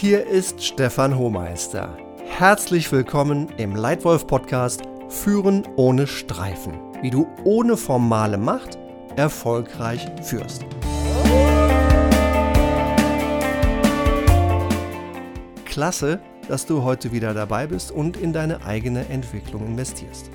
Hier ist Stefan Hohmeister. Herzlich willkommen im Leitwolf Podcast Führen ohne Streifen. Wie du ohne formale Macht erfolgreich führst. Klasse, dass du heute wieder dabei bist und in deine eigene Entwicklung investierst.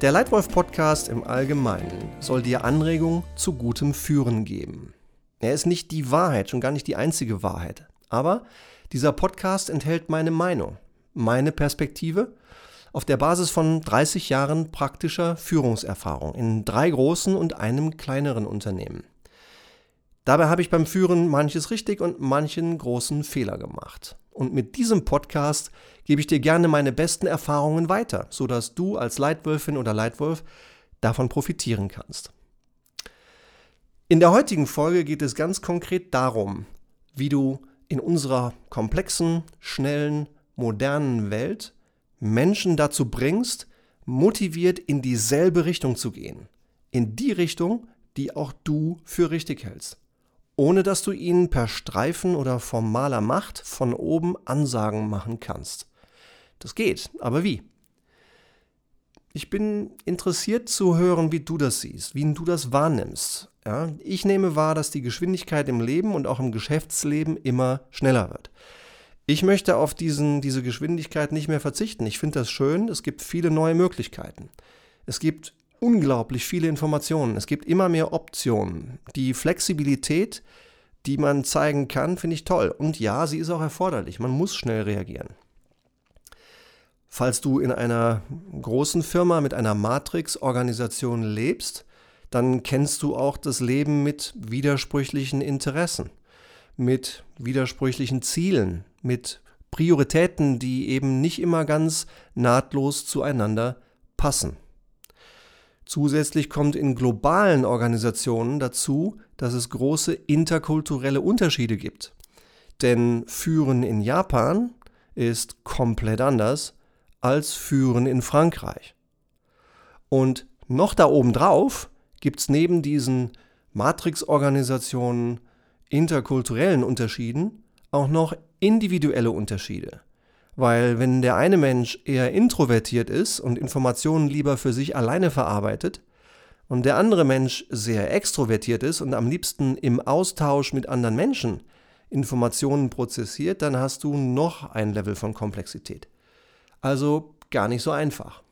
Der Leitwolf Podcast im Allgemeinen soll dir Anregungen zu gutem Führen geben. Er ist nicht die Wahrheit, schon gar nicht die einzige Wahrheit. Aber dieser Podcast enthält meine Meinung, meine Perspektive auf der Basis von 30 Jahren praktischer Führungserfahrung in drei großen und einem kleineren Unternehmen. Dabei habe ich beim Führen manches richtig und manchen großen Fehler gemacht. Und mit diesem Podcast gebe ich dir gerne meine besten Erfahrungen weiter, sodass du als Leitwölfin oder Leitwolf davon profitieren kannst. In der heutigen Folge geht es ganz konkret darum, wie du in unserer komplexen, schnellen, modernen Welt Menschen dazu bringst, motiviert in dieselbe Richtung zu gehen. In die Richtung, die auch du für richtig hältst. Ohne dass du ihnen per Streifen oder formaler Macht von oben Ansagen machen kannst. Das geht, aber wie? Ich bin interessiert zu hören, wie du das siehst, wie du das wahrnimmst. Ja, ich nehme wahr, dass die Geschwindigkeit im Leben und auch im Geschäftsleben immer schneller wird. Ich möchte auf diesen, diese Geschwindigkeit nicht mehr verzichten. Ich finde das schön. Es gibt viele neue Möglichkeiten. Es gibt unglaublich viele Informationen. Es gibt immer mehr Optionen. Die Flexibilität, die man zeigen kann, finde ich toll. Und ja, sie ist auch erforderlich. Man muss schnell reagieren. Falls du in einer großen Firma mit einer Matrix-Organisation lebst, dann kennst du auch das Leben mit widersprüchlichen Interessen, mit widersprüchlichen Zielen, mit Prioritäten, die eben nicht immer ganz nahtlos zueinander passen. Zusätzlich kommt in globalen Organisationen dazu, dass es große interkulturelle Unterschiede gibt. Denn Führen in Japan ist komplett anders als Führen in Frankreich. Und noch da oben drauf gibt es neben diesen Matrix-Organisationen interkulturellen Unterschieden auch noch individuelle Unterschiede. Weil wenn der eine Mensch eher introvertiert ist und Informationen lieber für sich alleine verarbeitet, und der andere Mensch sehr extrovertiert ist und am liebsten im Austausch mit anderen Menschen Informationen prozessiert, dann hast du noch ein Level von Komplexität. Also gar nicht so einfach.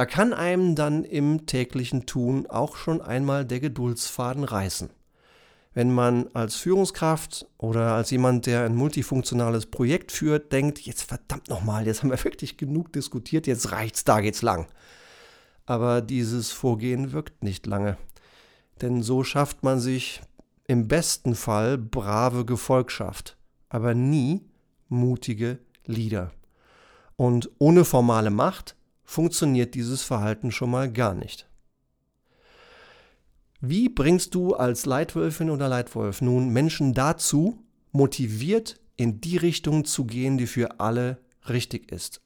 Da kann einem dann im täglichen Tun auch schon einmal der Geduldsfaden reißen. Wenn man als Führungskraft oder als jemand, der ein multifunktionales Projekt führt, denkt, jetzt verdammt nochmal, jetzt haben wir wirklich genug diskutiert, jetzt reicht's, da geht's lang. Aber dieses Vorgehen wirkt nicht lange. Denn so schafft man sich im besten Fall brave Gefolgschaft, aber nie mutige Leader. Und ohne formale Macht funktioniert dieses Verhalten schon mal gar nicht. Wie bringst du als Leitwölfin oder Leitwolf nun Menschen dazu, motiviert in die Richtung zu gehen, die für alle richtig ist,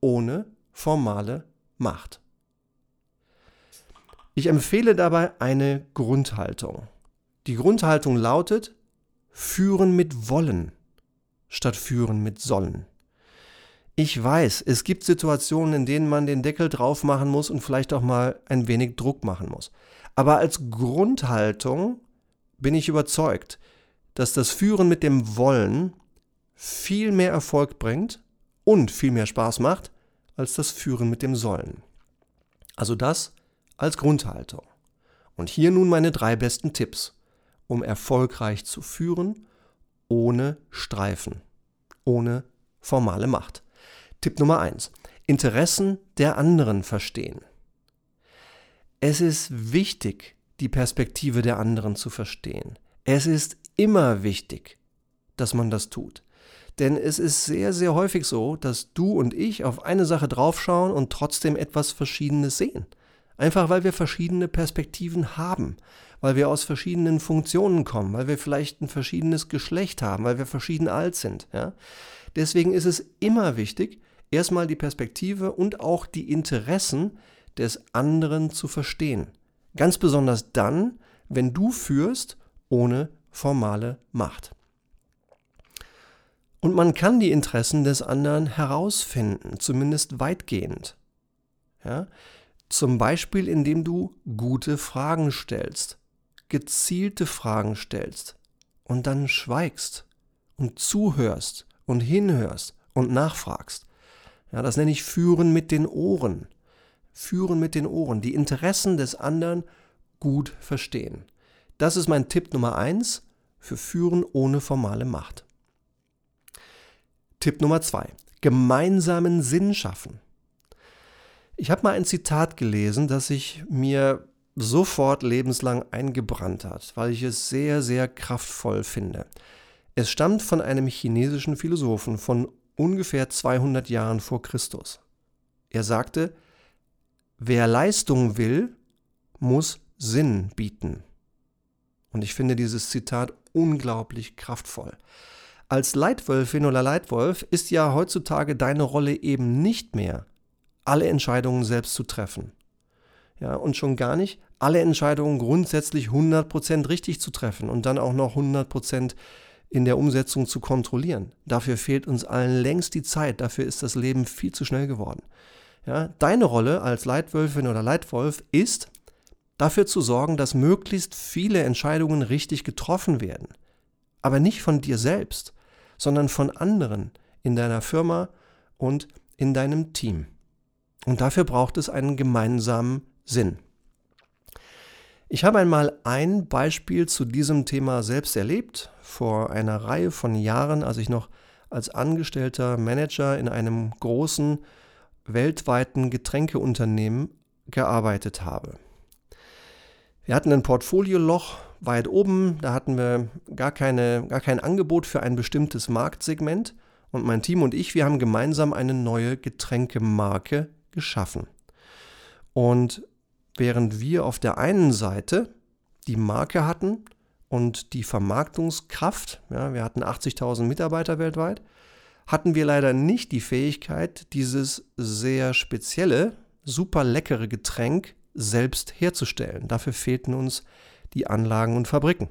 ohne formale Macht? Ich empfehle dabei eine Grundhaltung. Die Grundhaltung lautet, führen mit wollen statt führen mit sollen. Ich weiß, es gibt Situationen, in denen man den Deckel drauf machen muss und vielleicht auch mal ein wenig Druck machen muss. Aber als Grundhaltung bin ich überzeugt, dass das Führen mit dem Wollen viel mehr Erfolg bringt und viel mehr Spaß macht als das Führen mit dem Sollen. Also das als Grundhaltung. Und hier nun meine drei besten Tipps, um erfolgreich zu führen, ohne Streifen, ohne formale Macht. Tipp Nummer eins: Interessen der anderen verstehen. Es ist wichtig, die Perspektive der anderen zu verstehen. Es ist immer wichtig, dass man das tut. Denn es ist sehr, sehr häufig so, dass du und ich auf eine Sache draufschauen und trotzdem etwas Verschiedenes sehen. Einfach weil wir verschiedene Perspektiven haben, weil wir aus verschiedenen Funktionen kommen, weil wir vielleicht ein verschiedenes Geschlecht haben, weil wir verschieden alt sind. Ja? Deswegen ist es immer wichtig, erstmal die Perspektive und auch die Interessen des anderen zu verstehen. Ganz besonders dann, wenn du führst ohne formale Macht. Und man kann die Interessen des anderen herausfinden, zumindest weitgehend. Ja? Zum Beispiel, indem du gute Fragen stellst, gezielte Fragen stellst und dann schweigst und zuhörst und hinhörst und nachfragst. Ja, das nenne ich Führen mit den Ohren. Führen mit den Ohren, die Interessen des anderen gut verstehen. Das ist mein Tipp Nummer eins für Führen ohne formale Macht. Tipp Nummer zwei: Gemeinsamen Sinn schaffen. Ich habe mal ein Zitat gelesen, das sich mir sofort lebenslang eingebrannt hat, weil ich es sehr, sehr kraftvoll finde. Es stammt von einem chinesischen Philosophen von ungefähr 200 Jahren vor Christus. Er sagte, wer Leistung will, muss Sinn bieten. Und ich finde dieses Zitat unglaublich kraftvoll. Als Leitwölfin oder Leitwolf ist ja heutzutage deine Rolle eben nicht mehr, alle Entscheidungen selbst zu treffen. Ja, und schon gar nicht alle Entscheidungen grundsätzlich 100% richtig zu treffen und dann auch noch 100% in der Umsetzung zu kontrollieren. Dafür fehlt uns allen längst die Zeit, dafür ist das Leben viel zu schnell geworden. Ja, deine Rolle als Leitwölfin oder Leitwolf ist, dafür zu sorgen, dass möglichst viele Entscheidungen richtig getroffen werden. Aber nicht von dir selbst, sondern von anderen in deiner Firma und in deinem Team. Und dafür braucht es einen gemeinsamen Sinn. Ich habe einmal ein Beispiel zu diesem Thema selbst erlebt, vor einer Reihe von Jahren, als ich noch als angestellter Manager in einem großen weltweiten Getränkeunternehmen gearbeitet habe. Wir hatten ein Portfolioloch weit oben, da hatten wir gar, keine, gar kein Angebot für ein bestimmtes Marktsegment und mein Team und ich, wir haben gemeinsam eine neue Getränkemarke geschaffen. Und während wir auf der einen Seite die Marke hatten und die Vermarktungskraft, ja, wir hatten 80.000 Mitarbeiter weltweit, hatten wir leider nicht die Fähigkeit, dieses sehr spezielle, super leckere Getränk selbst herzustellen. Dafür fehlten uns die Anlagen und Fabriken.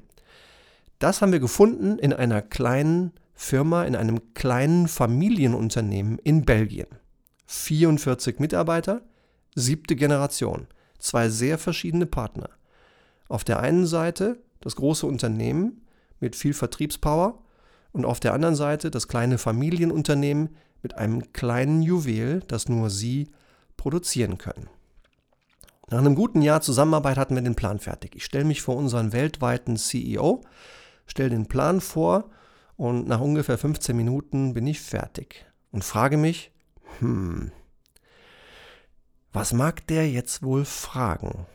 Das haben wir gefunden in einer kleinen Firma, in einem kleinen Familienunternehmen in Belgien. 44 Mitarbeiter, siebte Generation, zwei sehr verschiedene Partner. Auf der einen Seite das große Unternehmen mit viel Vertriebspower und auf der anderen Seite das kleine Familienunternehmen mit einem kleinen Juwel, das nur sie produzieren können. Nach einem guten Jahr Zusammenarbeit hatten wir den Plan fertig. Ich stelle mich vor unseren weltweiten CEO, stelle den Plan vor und nach ungefähr 15 Minuten bin ich fertig und frage mich, hm, was mag der jetzt wohl fragen?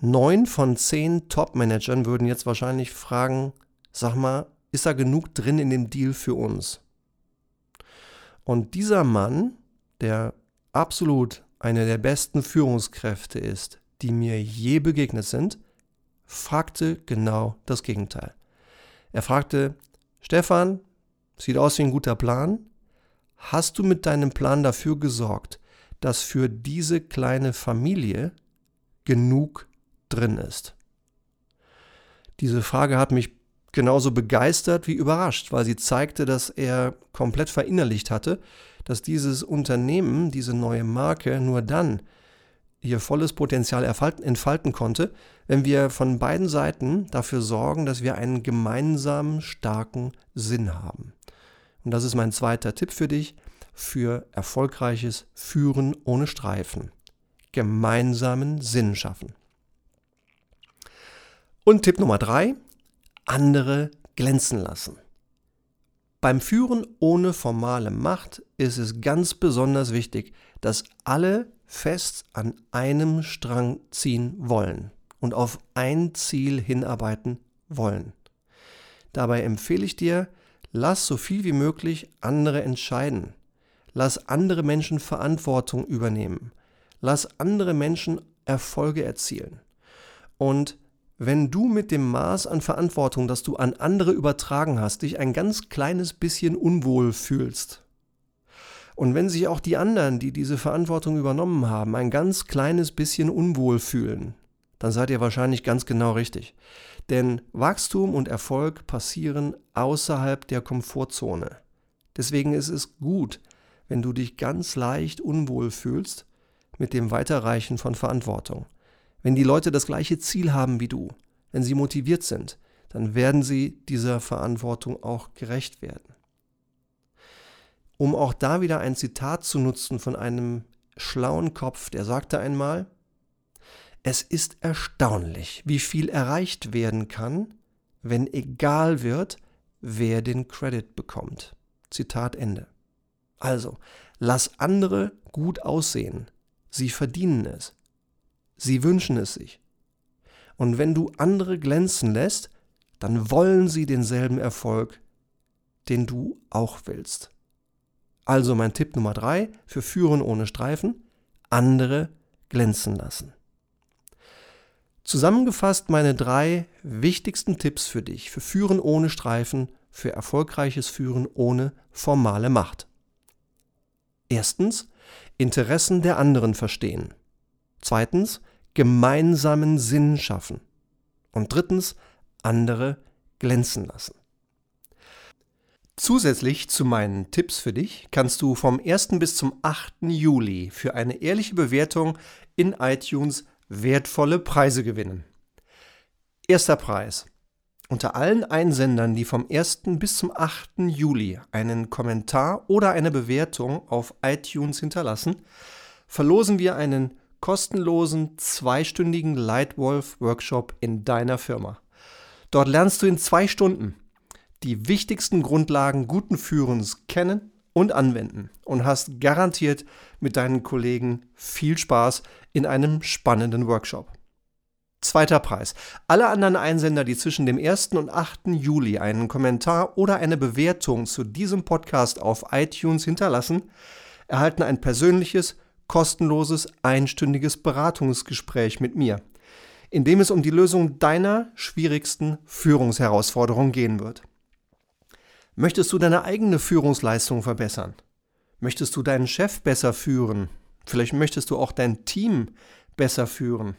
Neun von zehn Top-Managern würden jetzt wahrscheinlich fragen, sag mal, ist da genug drin in dem Deal für uns? Und dieser Mann, der absolut eine der besten Führungskräfte ist, die mir je begegnet sind, fragte genau das Gegenteil. Er fragte, Stefan, sieht aus wie ein guter Plan. Hast du mit deinem Plan dafür gesorgt, dass für diese kleine Familie genug drin ist? Diese Frage hat mich genauso begeistert wie überrascht, weil sie zeigte, dass er komplett verinnerlicht hatte, dass dieses Unternehmen, diese neue Marke nur dann ihr volles Potenzial entfalten konnte, wenn wir von beiden Seiten dafür sorgen, dass wir einen gemeinsamen starken Sinn haben. Und das ist mein zweiter Tipp für dich für erfolgreiches Führen ohne Streifen. Gemeinsamen Sinn schaffen. Und Tipp Nummer drei, andere glänzen lassen. Beim Führen ohne formale Macht ist es ganz besonders wichtig, dass alle fest an einem Strang ziehen wollen und auf ein Ziel hinarbeiten wollen. Dabei empfehle ich dir, lass so viel wie möglich andere entscheiden. Lass andere Menschen Verantwortung übernehmen. Lass andere Menschen Erfolge erzielen. Und wenn du mit dem Maß an Verantwortung, das du an andere übertragen hast, dich ein ganz kleines bisschen unwohl fühlst, und wenn sich auch die anderen, die diese Verantwortung übernommen haben, ein ganz kleines bisschen unwohl fühlen, dann seid ihr wahrscheinlich ganz genau richtig. Denn Wachstum und Erfolg passieren außerhalb der Komfortzone. Deswegen ist es gut, wenn du dich ganz leicht unwohl fühlst mit dem Weiterreichen von Verantwortung. Wenn die Leute das gleiche Ziel haben wie du, wenn sie motiviert sind, dann werden sie dieser Verantwortung auch gerecht werden. Um auch da wieder ein Zitat zu nutzen von einem schlauen Kopf, der sagte einmal, es ist erstaunlich, wie viel erreicht werden kann, wenn egal wird, wer den Credit bekommt. Zitat Ende. Also, lass andere gut aussehen. Sie verdienen es. Sie wünschen es sich. Und wenn du andere glänzen lässt, dann wollen sie denselben Erfolg, den du auch willst. Also mein Tipp Nummer drei für Führen ohne Streifen, andere glänzen lassen. Zusammengefasst meine drei wichtigsten Tipps für dich, für Führen ohne Streifen, für erfolgreiches Führen ohne formale Macht. Erstens, Interessen der anderen verstehen. Zweitens, gemeinsamen Sinn schaffen. Und drittens, andere glänzen lassen. Zusätzlich zu meinen Tipps für dich kannst du vom 1. bis zum 8. Juli für eine ehrliche Bewertung in iTunes wertvolle Preise gewinnen. Erster Preis. Unter allen Einsendern, die vom 1. bis zum 8. Juli einen Kommentar oder eine Bewertung auf iTunes hinterlassen, verlosen wir einen kostenlosen zweistündigen Lightwolf-Workshop in deiner Firma. Dort lernst du in zwei Stunden die wichtigsten Grundlagen guten Führens kennen und anwenden und hast garantiert mit deinen Kollegen viel Spaß in einem spannenden Workshop. Zweiter Preis. Alle anderen Einsender, die zwischen dem 1. und 8. Juli einen Kommentar oder eine Bewertung zu diesem Podcast auf iTunes hinterlassen, erhalten ein persönliches, kostenloses, einstündiges Beratungsgespräch mit mir, in dem es um die Lösung deiner schwierigsten Führungsherausforderungen gehen wird. Möchtest du deine eigene Führungsleistung verbessern? Möchtest du deinen Chef besser führen? Vielleicht möchtest du auch dein Team besser führen.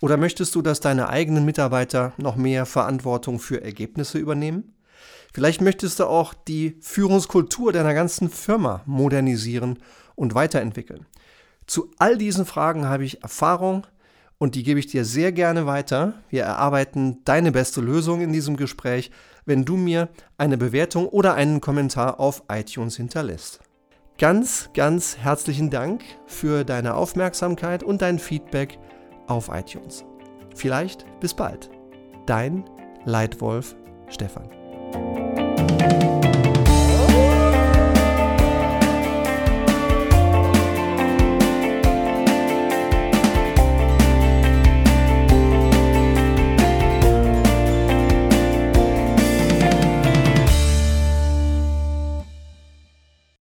Oder möchtest du, dass deine eigenen Mitarbeiter noch mehr Verantwortung für Ergebnisse übernehmen? Vielleicht möchtest du auch die Führungskultur deiner ganzen Firma modernisieren und weiterentwickeln. Zu all diesen Fragen habe ich Erfahrung und die gebe ich dir sehr gerne weiter. Wir erarbeiten deine beste Lösung in diesem Gespräch, wenn du mir eine Bewertung oder einen Kommentar auf iTunes hinterlässt. Ganz, ganz herzlichen Dank für deine Aufmerksamkeit und dein Feedback auf iTunes. Vielleicht bis bald. Dein Leitwolf Stefan.